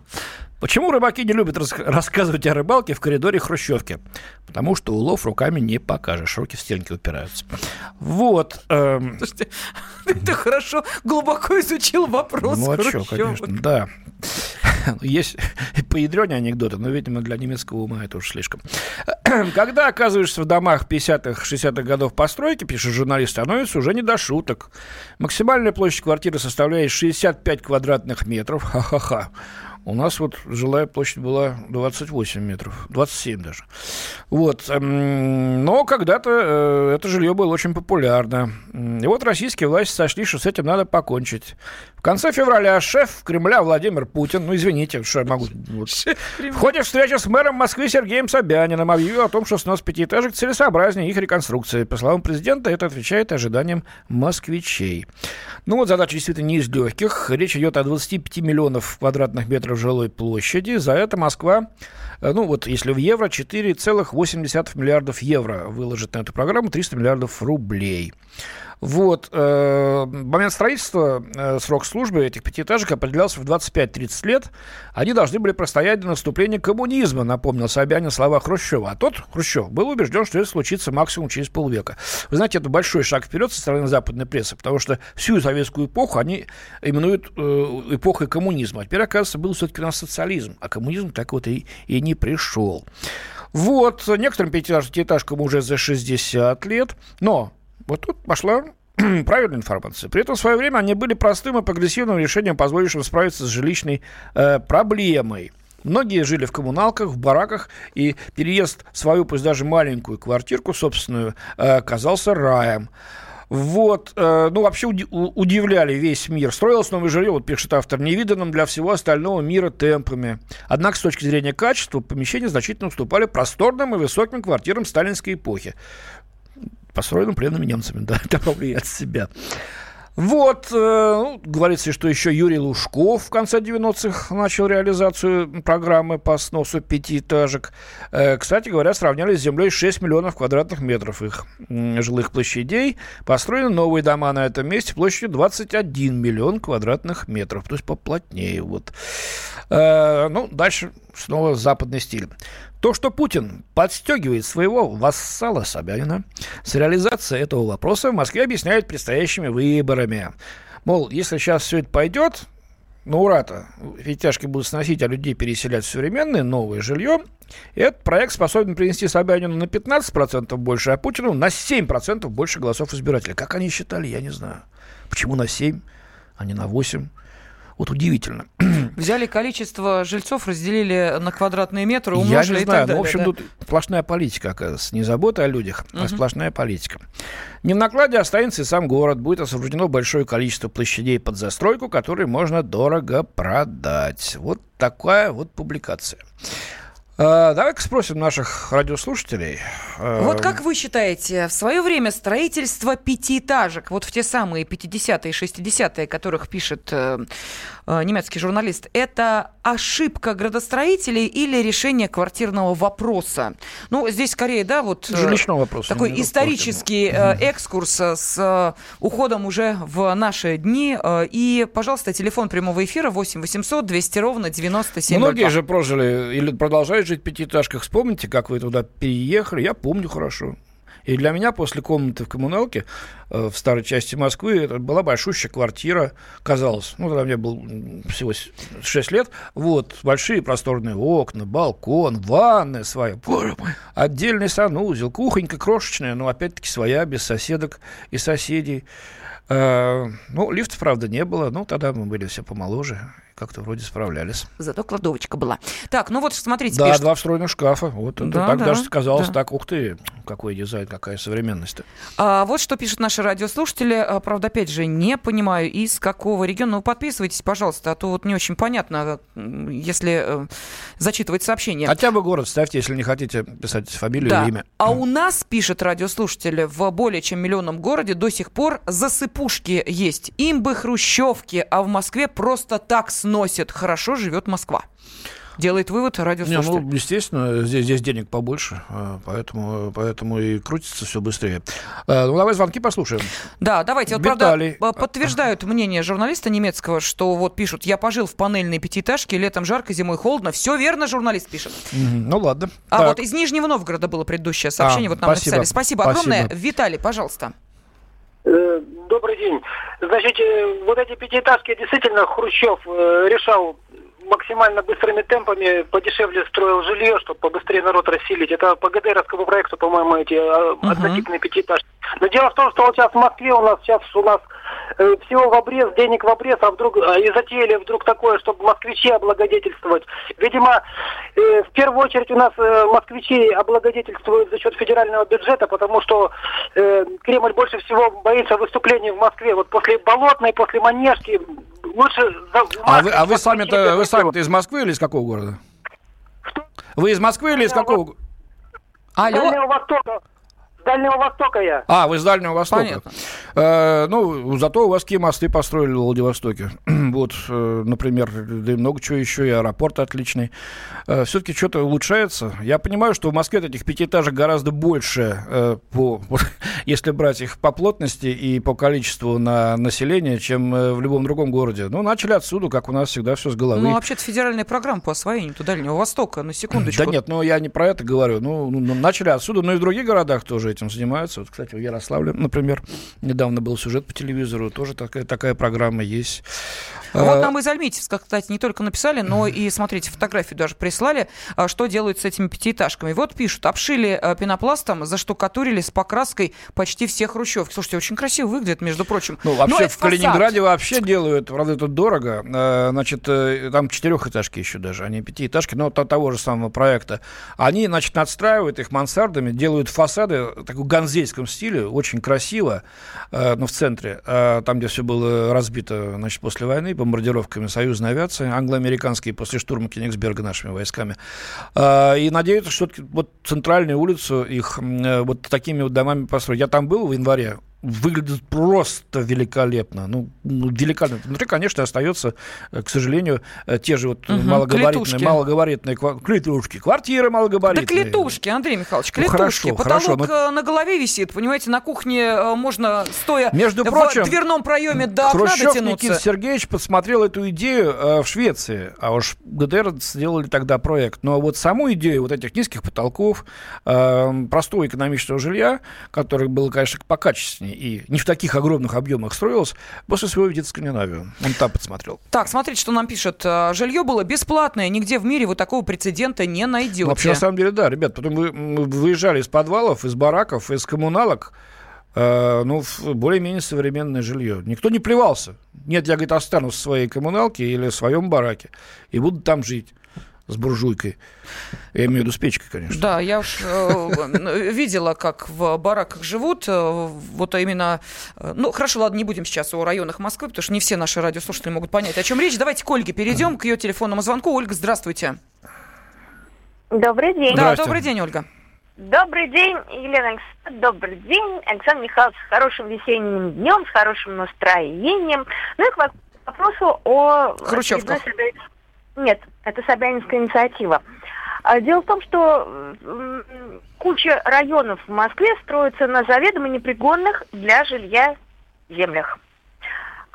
Почему рыбаки не любят рас- рассказывать о рыбалке в коридоре Хрущевки? Потому что улов руками не покажешь, руки в стенки упираются. Вот. эм, Слушайте, [LAUGHS] ты хорошо, глубоко изучил вопрос. ну а что, конечно, да. [LAUGHS] Есть поядрёнее анекдоты, но, видимо, для немецкого ума это уж слишком. [CLEARS THROAT] Когда оказываешься в домах 50-х, 60-х годов постройки, пишет журналист, становится уже не до шуток. Максимальная площадь квартиры составляет 65 квадратных метров. Ха-ха-ха. У нас вот жилая площадь была 28 метров, 27 даже. Вот. эм, Но когда-то э, это жилье было очень популярно. И вот российские власти сошли, что с этим надо покончить. В конце февраля шеф Кремля Владимир Путин, ну извините, что я могу... вот, в ходе встречи с мэром Москвы Сергеем Собяниным объявил о том, что снос пятиэтажек целесообразнее их реконструкции. По словам президента, это отвечает ожиданиям москвичей. Ну вот задача действительно не из легких. Речь идет о 25 миллионов квадратных метров жилой площади. За это Москва, э, ну вот если в евро, 4,8 миллиардов евро выложит на эту программу, 300 миллиардов рублей. Вот. э, момент строительства, э, срок службы этих пятиэтажек определялся в 25-30 лет. Они должны были простоять до наступления коммунизма, напомнил Собянин слова Хрущева. А тот, Хрущев, был убежден, что это случится максимум через полвека. Вы знаете, это большой шаг вперед со стороны западной прессы, потому что всю советскую эпоху они именуют э, эпохой коммунизма. А теперь, оказывается, был все-таки у нас социализм, а коммунизм так вот и, и не пришел. Вот, некоторым пятиэтаж- пятиэтажкам уже за 60 лет, но вот тут пошла [CLEARS THROAT] правильная информация. При этом в свое время они были простым и прогрессивным решением, позволившим справиться с жилищной э, проблемой. Многие жили в коммуналках, в бараках, и переезд в свою, пусть даже маленькую квартирку собственную, э, казался раем. Вот, э, ну, вообще уди- удивляли весь мир. Строилось новое жилье, вот пишет автор, невиданным для всего остального мира темпами. Однако, с точки зрения качества, помещения значительно уступали просторным и высоким квартирам сталинской эпохи построенным пленными немцами, [LAUGHS] да, добавляю от себя. Вот, э, ну, говорится, что еще Юрий Лужков в конце 90-х начал реализацию программы по сносу пятиэтажек. Э, кстати говоря, сравняли с землей 6 миллионов квадратных метров их жилых площадей. Построены новые дома на этом месте площадью 21 миллион квадратных метров, то есть поплотнее. Вот. Э, ну, дальше снова западный стиль. То, что Путин подстегивает своего вассала Собянина с реализацией этого вопроса, в Москве объясняют предстоящими выборами. Мол, если сейчас все это пойдет, ну ура-то, пятиэтажки будут сносить, а людей переселять в современное новое жилье, этот проект способен принести Собянину на 15% больше, а Путину на 7% больше голосов избирателей. Как они считали, я не знаю. Почему на 7, а не на 8? Вот удивительно. [CLEARS THROAT] Взяли количество жильцов, разделили на квадратные метры, Я умножили не и знаю, так далее. ну, в общем, да. тут сплошная политика, оказывается. Не забота о людях, а Мгм. сплошная политика. Не в накладе останется и сам город. Будет освобождено большое количество площадей под застройку, которые можно дорого продать. Вот такая вот публикация. А, Давай-ка спросим наших радиослушателей. а, Вот как вы считаете, в свое время строительство пятиэтажек, вот в те самые 50-е и 60-е, о которых пишет э, э, немецкий журналист, это ошибка градостроителей или решение квартирного вопроса? Ну, здесь скорее, да, вот... э, Жилищного вопроса. Такой исторический э, экскурс э, с э, уходом уже в наши дни. Э, И, пожалуйста, телефон прямого эфира 8 800 200 ровно 97 Многие же прожили или продолжают жить в пятиэтажках. Вспомните, как вы туда переехали. Я помню хорошо. И для меня после комнаты в коммуналке э, в старой части Москвы это была большущая квартира, казалось. Ну, тогда мне было всего 6 лет. Вот, большие просторные окна, балкон, ванная своя. Боже мой. Отдельный санузел, кухонька крошечная, но опять-таки своя, без соседок и соседей. Э, ну, лифта, правда, не было. Ну, тогда мы были все помоложе как-то вроде справлялись. Зато кладовочка была. Так, ну вот смотрите. Да, пишет... два встроенных шкафа. Вот да, это так да, даже сказалось. Да. Так, ух ты, какой дизайн, какая современность. А, вот что пишут наши радиослушатели. А, правда, опять же, не понимаю, из какого региона. Ну, подписывайтесь, пожалуйста, а то вот не очень понятно, если э, зачитывать сообщение. Хотя бы город ставьте, если не хотите писать фамилию да. или имя. А у нас, пишет радиослушатели, в более чем миллионном городе до сих пор засыпушки есть. Имбы, хрущевки, а в Москве просто так сносит. Хорошо живет Москва. Делает вывод радиослушатель. Не, ну, естественно, здесь, здесь денег побольше, а, поэтому, поэтому и крутится все быстрее. А, ну, давай звонки послушаем. Да, давайте. Вот, Виталий. правда, подтверждают мнение журналиста немецкого, что вот пишут, я пожил в панельной пятиэтажке, летом жарко, зимой холодно. Все верно, журналист пишет. Ну, ладно. А так. вот из Нижнего Новгорода было предыдущее сообщение, а, вот нам спасибо. написали. Спасибо, спасибо огромное. Виталий, пожалуйста. Э, добрый день. Значит, э, вот эти пятиэтажки действительно Хрущев э, решал максимально быстрыми темпами подешевле строил жилье, чтобы побыстрее народ расселить. Это по ГДРовскому проекту, по-моему, эти uh-huh. однотипные пятиэтажки. Но дело в том, что вот сейчас в Москве у нас сейчас у нас э, всего в обрез, денег в обрез, а вдруг э, и затеяли вдруг такое, чтобы москвичи облагодетельствовать. Видимо, э, в первую очередь у нас э, москвичи облагодетельствуют за счет федерального бюджета, потому что э, Кремль больше всего боится выступлений в Москве. Вот после Болотной, после Манежки лучше... За, а вы, а вы сами-то, вы сами-то из Москвы или из какого города? Что? Вы из Москвы или из какого? Алло? Дальнего Востока. Дальнего Востока я. А, вы с Дальнего Востока. Понятно. Э, ну, зато у вас какие мосты построили в Владивостоке. [CLEARS THROAT] вот, э, например, да и много чего еще, и аэропорт отличный. Э, все-таки что-то улучшается. Я понимаю, что в Москве этих пятиэтажек гораздо больше, э, по, [LAUGHS] если брать их по плотности и по количеству на население, чем э, в любом другом городе. Ну, начали отсюда, как у нас всегда все с головы. Ну, вообще-то федеральная программа по освоению Дальнего Востока, на секундочку. Да нет, ну я не про это говорю. Ну, ну, начали отсюда, но и в других городах тоже этим занимаются. Вот, кстати, в Ярославле, например, недавно был сюжет по телевизору, тоже такая, такая программа есть. Вот а, нам из Альметьевска, кстати, не только написали, но и, смотрите, фотографию даже прислали, а, что делают с этими пятиэтажками. Вот пишут, обшили а, пенопластом, заштукатурили с покраской почти все хрущевки. Слушайте, очень красиво выглядит, между прочим. Ну, вообще, в Калининграде вообще делают, правда, это дорого. Значит, э, там четырехэтажки еще даже, они пятиэтажки, но того же самого проекта. Они, значит, надстраивают их мансардами, делают фасады таком ганзейском стиле, очень красиво, э, но в центре, там, где все было разбито, значит, после войны, бомбардировками союзной авиации, англо-американские после штурма Кенигсберга нашими войсками. А, и надеются, что вот центральную улицу их э, вот такими вот домами построить. Я там был в январе, выглядит просто великолепно. Ну, ну, великолепно. Внутри, конечно, остается, э, к сожалению, э, те же вот угу, малогабаритные, клетушки. малогабаритные клетушки, квартиры малогабаритные. Да клетушки, Андрей Михайлович, клетушки. Ну, хорошо, Потолок хорошо, но... на голове висит, понимаете, на кухне можно, стоя Между в прочим, дверном проеме до окна Хрущев дотянуться. Никита Сергеевич подсмотрел эту идею э, в Швеции, а уж ГДР сделали тогда проект. Но вот саму идею вот этих низких потолков, э, простого экономического жилья, которое было, конечно, покачественнее, и не в таких огромных объемах строилось, после своего визита в Скандинавию. Он там подсмотрел. Так, смотрите, что нам пишет. «А, жилье было бесплатное, нигде в мире вы такого прецедента не найдете. Вообще, на самом деле, да, ребят, потом мы, мы выезжали из подвалов, из бараков, из коммуналок, э, ну, более-менее современное жилье. Никто не плевался. Нет, я, говорит, останусь в своей коммуналке или в своем бараке и буду там жить с буржуйкой. Я имею в виду с печкой, конечно. Да, я уж э, [LAUGHS] видела, как в бараках живут. Э, вот именно... Э, ну, хорошо, ладно, не будем сейчас о районах Москвы, потому что не все наши радиослушатели могут понять, о чем речь. Давайте к Ольге перейдем, к ее телефонному звонку. Ольга, здравствуйте. Добрый день. Да, добрый день, Ольга. Добрый день, Елена Добрый день, Александр Михайлович. С хорошим весенним днем, с хорошим настроением. Ну и к вопросу о... Хрущевках. Нет, это Собянинская инициатива. А дело в том, что куча районов в Москве строится на заведомо непригодных для жилья землях.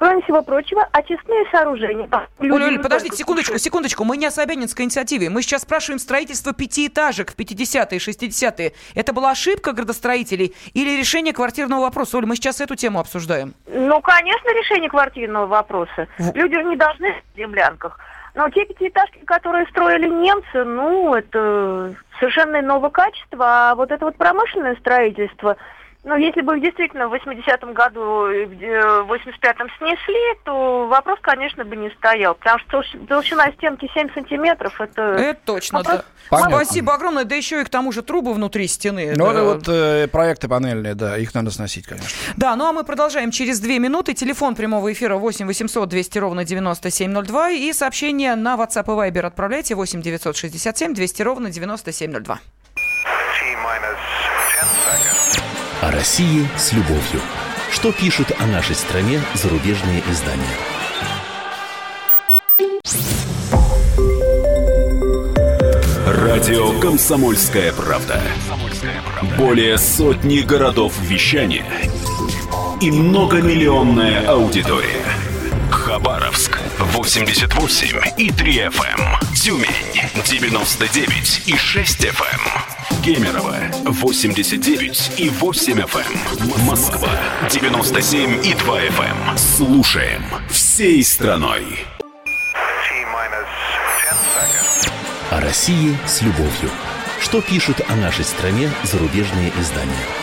Кроме всего прочего, очистные сооружения. Оля, Оля, подождите секундочку, секундочку. Мы не о Собянинской инициативе. Мы сейчас спрашиваем строительство пятиэтажек в 50-е, 60-е. Это была ошибка градостроителей или решение квартирного вопроса? Оль, мы сейчас эту тему обсуждаем. Ну, конечно, решение квартирного вопроса. В... Люди не должны в землянках. Но те пятиэтажки, которые строили немцы, ну, это совершенно иного качества. А вот это вот промышленное строительство – ну, если бы действительно в 80-м году, в 85-м снесли, то вопрос, конечно, бы не стоял. Потому что толщина стенки 7 сантиметров, это... Это точно, вопрос... да. Понятно. Спасибо огромное. Да еще и к тому же трубы внутри стены. Ну, да. это вот э, проекты панельные, да, их надо сносить, конечно. Да, ну а мы продолжаем через две минуты. Телефон прямого эфира 8 800 200 ровно 9702. И сообщение на WhatsApp и Viber отправляйте 8 967 200 ровно 9702. О России с любовью. Что пишут о нашей стране зарубежные издания? Радио «Комсомольская правда». Более сотни городов вещания и многомиллионная аудитория. Хабаровск 88 и 3 FM. Тюмень 99 и 6 FM. Кемерово 89 и 8 FM. Эм. Москва 97 и 2 FM. Эм. Слушаем всей страной. О России с любовью. Что пишут о нашей стране зарубежные издания?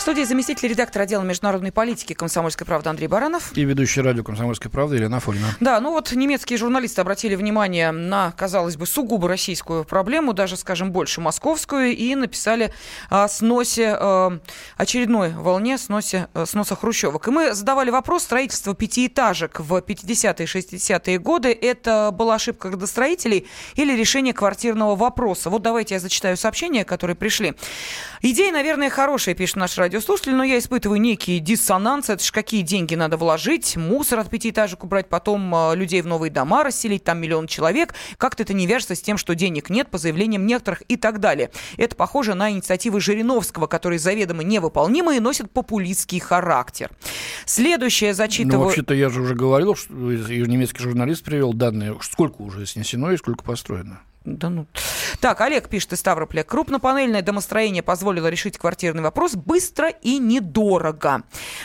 В студии заместитель редактора отдела международной политики «Комсомольской правды» Андрей Баранов. И ведущий радио «Комсомольской правды» Елена Фольна. Да, ну вот немецкие журналисты обратили внимание на, казалось бы, сугубо российскую проблему, даже, скажем, больше московскую, и написали о сносе, э, очередной волне сносе, э, сноса хрущевок. И мы задавали вопрос, строительство пятиэтажек в 50-е и 60-е годы, это была ошибка градостроителей или решение квартирного вопроса? Вот давайте я зачитаю сообщения, которые пришли. Идея, наверное, хорошая, пишет наш радио радиослушатели, но я испытываю некий диссонанс. Это ж какие деньги надо вложить, мусор от пятиэтажек убрать, потом э, людей в новые дома расселить, там миллион человек. Как-то это не вяжется с тем, что денег нет, по заявлениям некоторых и так далее. Это похоже на инициативы Жириновского, которые заведомо невыполнимые и носят популистский характер. Следующее зачитываю... Ну, вообще-то я же уже говорил, что немецкий журналист привел данные, сколько уже снесено и сколько построено. Да ну. Так, Олег пишет из Ставрополя. Крупнопанельное домостроение позволило решить квартирный вопрос быстро и недорого.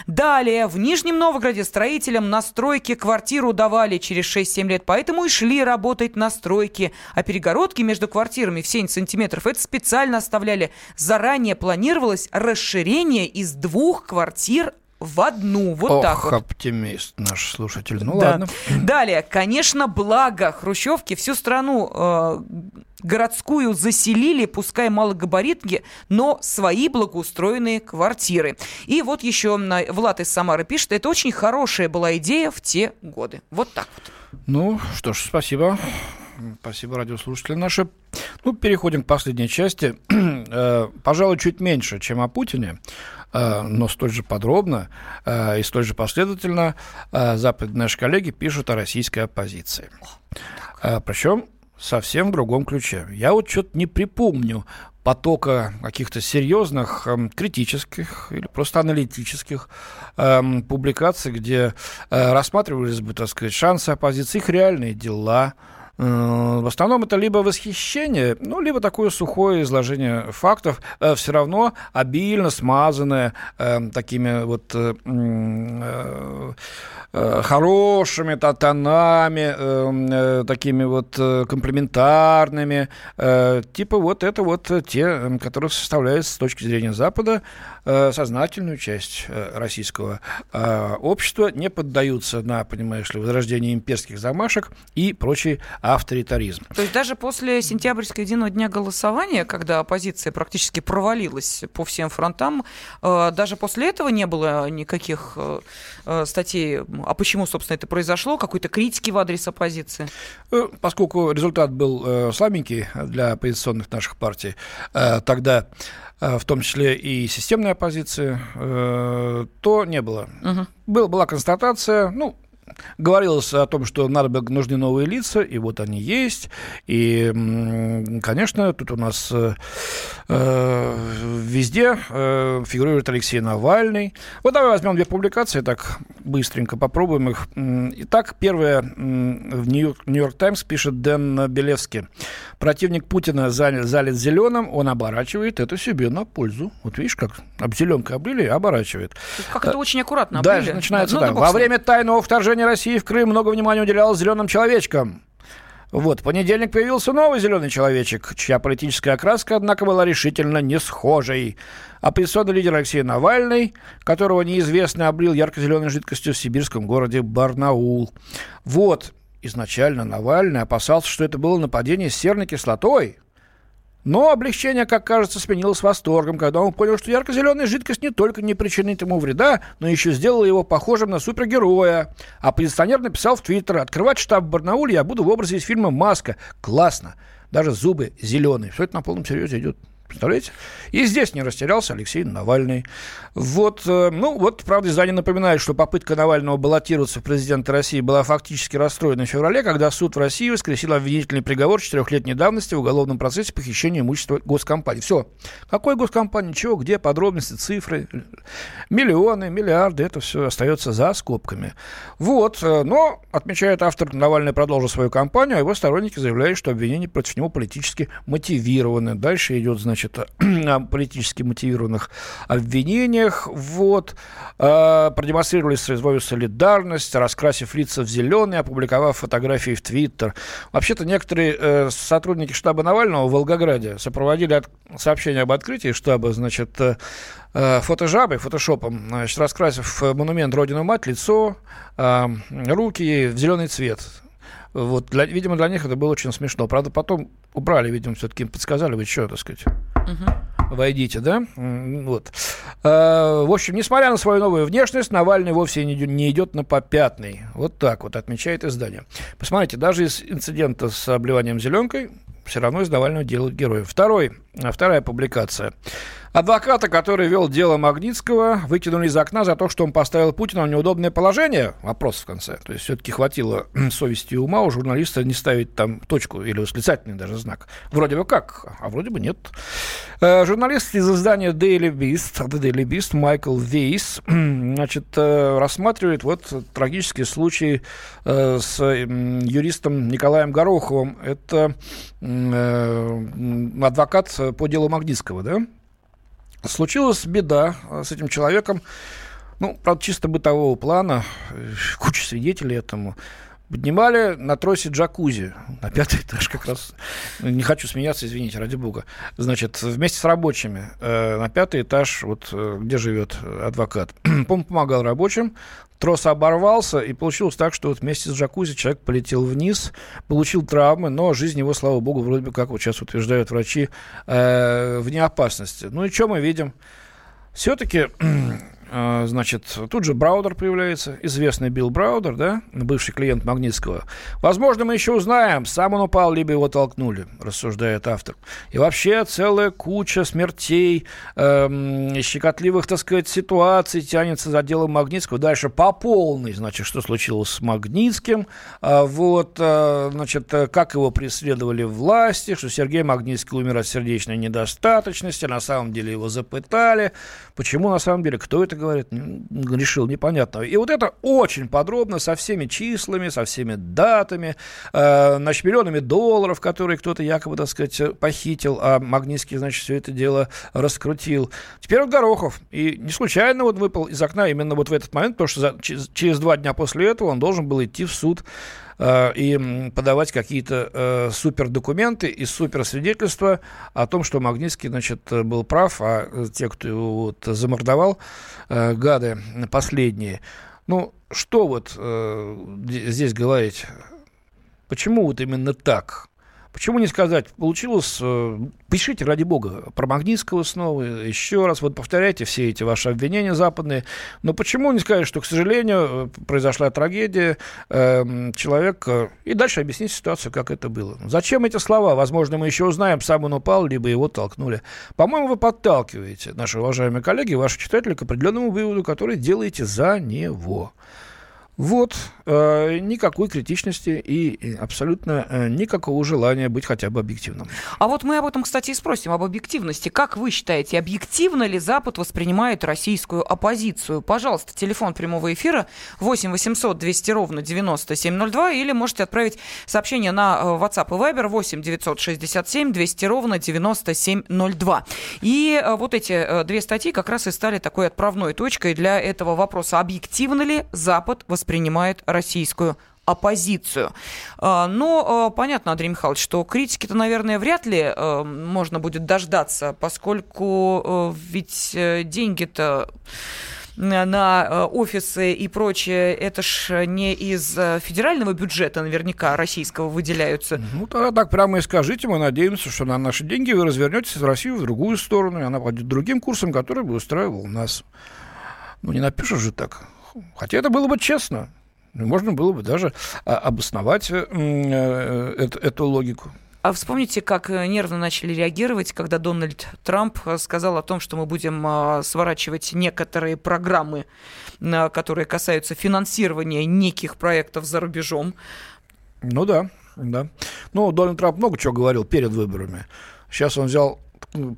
Далее, в Нижнем Новгороде строителям на стройке квартиру давали через 6-7 лет, поэтому и шли работать на стройке. А перегородки между квартирами в 7 сантиметров это специально оставляли. Заранее планировалось расширение из двух квартир в одну. Вот Ох, так вот. оптимист наш слушатель. Ну да. ладно. Далее, конечно, благо Хрущевки всю страну э, городскую заселили, пускай малогабаритные, но свои благоустроенные квартиры. И вот еще Влад из Самары пишет, это очень хорошая была идея в те годы. Вот так вот. Ну, что ж, спасибо. Спасибо, радиослушатели наши. Ну, переходим к последней части. [CLEARS THROAT] Э, пожалуй, чуть меньше, чем о Путине. Э, но столь же подробно э, и столь же последовательно э, западные наши коллеги пишут о российской оппозиции. Причем совсем в другом ключе. Я вот что-то не припомню потока каких-то серьезных э, критических или просто аналитических э, публикаций, где э, рассматривались бы, так сказать, шансы оппозиции, их реальные дела, в основном это либо восхищение, ну, либо такое сухое изложение фактов, э, все равно обильно смазанное э, такими вот хорошими тонами, такими вот комплементарными, типа вот это вот те, которые составляют с точки зрения Запада сознательную часть российского общества, не поддаются на, понимаешь ли, возрождение имперских замашек и прочие авторитаризм. То есть даже после сентябрьского единого дня голосования, когда оппозиция практически провалилась по всем фронтам, э, даже после этого не было никаких э, э, статей, а почему, собственно, это произошло, какой-то критики в адрес оппозиции? Поскольку результат был слабенький для оппозиционных наших партий, тогда в том числе и системной оппозиции, то не было. Угу. Был, была констатация, ну, говорилось о том, что надо нужны новые лица, и вот они есть. И, конечно, тут у нас э, э, везде э, фигурирует Алексей Навальный. Вот давай возьмем две публикации, так быстренько попробуем их. Итак, первая в Нью-Йорк Таймс пишет Дэн Белевский. Противник Путина залит, залит зеленым, он оборачивает это себе на пользу. Вот видишь, как об зеленкой облили, оборачивает. Как это очень аккуратно облили. Дальше начинается ну, так. Во время тайного вторжения России в Крым много внимания уделялось зеленым человечкам. Вот, в понедельник появился новый зеленый человечек, чья политическая окраска, однако, была решительно не схожей. Оппозиционный лидер Алексей Навальный, которого неизвестно облил ярко-зеленой жидкостью в сибирском городе Барнаул. Вот, изначально Навальный опасался, что это было нападение с серной кислотой, но облегчение, как кажется, сменилось восторгом, когда он понял, что ярко-зеленая жидкость не только не причинит ему вреда, но еще сделала его похожим на супергероя. А Оппозиционер написал в Твиттер, открывать штаб в Барнауле я буду в образе из фильма «Маска». Классно. Даже зубы зеленые. Все это на полном серьезе идет. Представляете? И здесь не растерялся Алексей Навальный. Вот, э, ну, вот, правда, издание напоминает, что попытка Навального баллотироваться в президенты России была фактически расстроена в феврале, когда суд в России воскресил обвинительный приговор четырехлетней давности в уголовном процессе похищения имущества госкомпании. Все. Какой госкомпании, чего, где, подробности, цифры, миллионы, миллиарды, это все остается за скобками. Вот, э, но, отмечает автор, Навальный продолжил свою кампанию, а его сторонники заявляют, что обвинения против него политически мотивированы. Дальше идет, значит, значит, [CLEARS THROAT] о политически мотивированных обвинениях. Вот. Э, продемонстрировали свою солидарность, раскрасив лица в зеленый, опубликовав фотографии в Твиттер. Вообще-то некоторые э, сотрудники штаба Навального в Волгограде сопроводили сообщение об открытии штаба, значит, э, фотожабой, фотошопом, значит, раскрасив монумент Родину Мать, лицо, руки в зеленый цвет. Вот, для, видимо, для них это было очень смешно. Правда, потом убрали, видимо, все-таки подсказали, вы что, так сказать, угу. войдите, да? Вот. А, в общем, несмотря на свою новую внешность, Навальный вовсе не, не идет на попятный. Вот так вот отмечает издание. Посмотрите, даже из инцидента с обливанием зеленкой все равно из Навального делают героя. Второй, вторая публикация. Адвоката, который вел дело Магнитского, выкинули из окна за то, что он поставил Путина в неудобное положение. Вопрос в конце. То есть все-таки хватило совести и ума у журналиста не ставить там точку или восклицательный даже знак. Вроде бы как, а вроде бы нет. Э, журналист из издания Daily Beast, The Daily Beast Майкл Вейс, значит, э, рассматривает вот трагический случай э, с юристом Николаем Гороховым. Это адвокат по делу Магнитского, да? Случилась беда э, с этим человеком. Ну, правда, чисто бытового плана. Э, куча свидетелей этому. Поднимали на тросе джакузи на пятый этаж как раз. Не хочу смеяться, извините, ради бога. Значит, вместе с рабочими э, на пятый этаж, вот э, где живет адвокат. [CLEARS THROAT] Он помогал рабочим, трос оборвался, и получилось так, что вот вместе с джакузи человек полетел вниз, получил травмы, но жизнь его, слава богу, вроде бы, как вот сейчас утверждают врачи, э, вне опасности. Ну и что мы видим? Все-таки значит, тут же Браудер появляется, известный Билл Браудер, да, бывший клиент Магнитского. Возможно, мы еще узнаем, сам он упал, либо его толкнули, рассуждает автор. И вообще целая куча смертей, эм, щекотливых, так сказать, ситуаций тянется за делом Магнитского. Дальше по полной, значит, что случилось с Магнитским, а, вот, а, значит, как его преследовали власти, что Сергей Магнитский умер от сердечной недостаточности, на самом деле его запытали. Почему, на самом деле, кто это говорит, решил, непонятно. И вот это очень подробно, со всеми числами, со всеми датами, э, значит, миллионами долларов, которые кто-то якобы, так сказать, похитил, а Магнитский, значит, все это дело раскрутил. Теперь вот Горохов. И не случайно вот выпал из окна именно вот в этот момент, потому что за, через, через два дня после этого он должен был идти в суд Э, и подавать какие-то э, супердокументы и суперсвидетельства о том, что Магнитский, значит, был прав, а те, кто его вот замордовал, э, гады последние. Ну, что вот здесь говорить? Почему вот именно так? Почему не сказать, получилось, э, пишите, ради бога, про Магнитского снова, еще раз, вот повторяйте все эти ваши обвинения западные, но почему не сказать, что, к сожалению, э, произошла трагедия, э, человек, и дальше объяснить ситуацию, как это было. Зачем эти слова? Возможно, мы еще узнаем, сам он упал, либо его толкнули. По-моему, вы подталкиваете, наши уважаемые коллеги, ваши читатели, к определенному выводу, который делаете за него. Вот, э, никакой критичности и абсолютно э, никакого желания быть хотя бы объективным. А вот мы об этом, кстати, и спросим, об объективности. Как вы считаете, объективно ли Запад воспринимает российскую оппозицию? Пожалуйста, телефон прямого эфира 8 800 200 ровно 9702 или можете отправить сообщение на э, WhatsApp и Viber 8 967 200 ровно 9702. И э, вот эти э, две статьи как раз и стали такой отправной точкой для этого вопроса. Объективно ли Запад воспринимает воспринимает российскую оппозицию. А, но понятно, Андрей Михайлович, что критики-то, наверное, вряд ли э, можно будет дождаться, поскольку ведь э, деньги-то на офисы и прочее, это ж не из федерального бюджета наверняка российского выделяются. Ну, тогда так прямо и скажите. Мы надеемся, что на наши деньги вы развернетесь в Россию в другую сторону, и она пойдет другим курсом, который бы устраивал нас. Ну, не напишешь же так. Хотя это было бы честно. Можно было бы даже а, обосновать э, э, эту, эту логику. А вспомните, как э, нервно начали реагировать, когда Дональд Трамп сказал о том, что мы будем а, сворачивать некоторые программы, которые касаются финансирования неких проектов за рубежом. Ну да, да. Ну, Дональд Трамп много чего говорил перед выборами. Сейчас он взял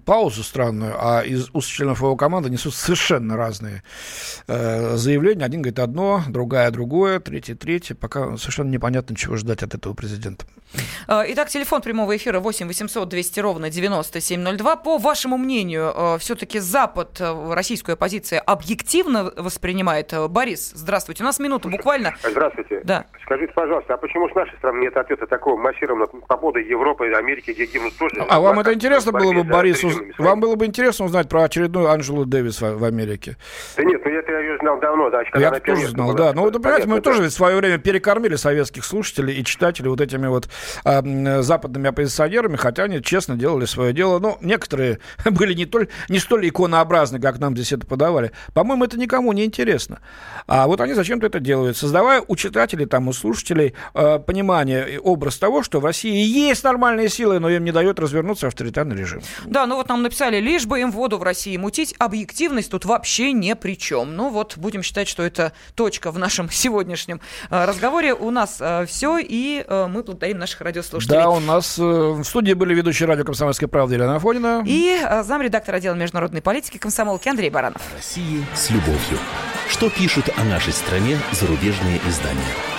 паузу странную, а из уст членов его команды несут совершенно разные э, заявления. Один говорит одно, другая другое, третий третье. Пока совершенно непонятно, чего ждать от этого президента. Э, итак, телефон прямого эфира 8 800 200 ровно 9702. По вашему мнению, э, все-таки Запад, э, российская оппозиция объективно воспринимает? Борис, здравствуйте. У нас минута буквально. Здравствуйте. Да. Скажите, пожалуйста, а почему с нашей страны нет ответа такого массированного по поводу Европы, Америки, где гибнут тоже? А вам это интересно было бы, Борис? Уз... вам было бы интересно узнать про очередную Анжелу Дэвис в, в Америке. Да нет, ну это я ее знал давно, да. Я тоже знал, была, да. Ну, да, понимаете, мы да. тоже в свое время перекормили советских слушателей и читателей вот этими вот э, западными оппозиционерами, хотя они честно делали свое дело. Ну, некоторые [LAUGHS] были не, толь, не столь иконообразны, как нам здесь это подавали. По-моему, это никому не интересно. А вот они зачем-то это делают, создавая у читателей, там, у слушателей э, понимание, образ того, что в России есть нормальные силы, но им не дает развернуться авторитарный режим. Да, ну вот нам написали, лишь бы им воду в России мутить, объективность тут вообще ни при чем. Ну вот будем считать, что это точка в нашем [LAUGHS] сегодняшнем э, разговоре. У нас э, все, и э, мы благодарим наших радиослушателей. Да, у нас в студии были ведущие радио «Комсомольская правда» Елена Афонина. И замредактор отдела международной политики комсомолки Андрей Баранов. Россия с любовью. Что пишут о нашей стране зарубежные издания?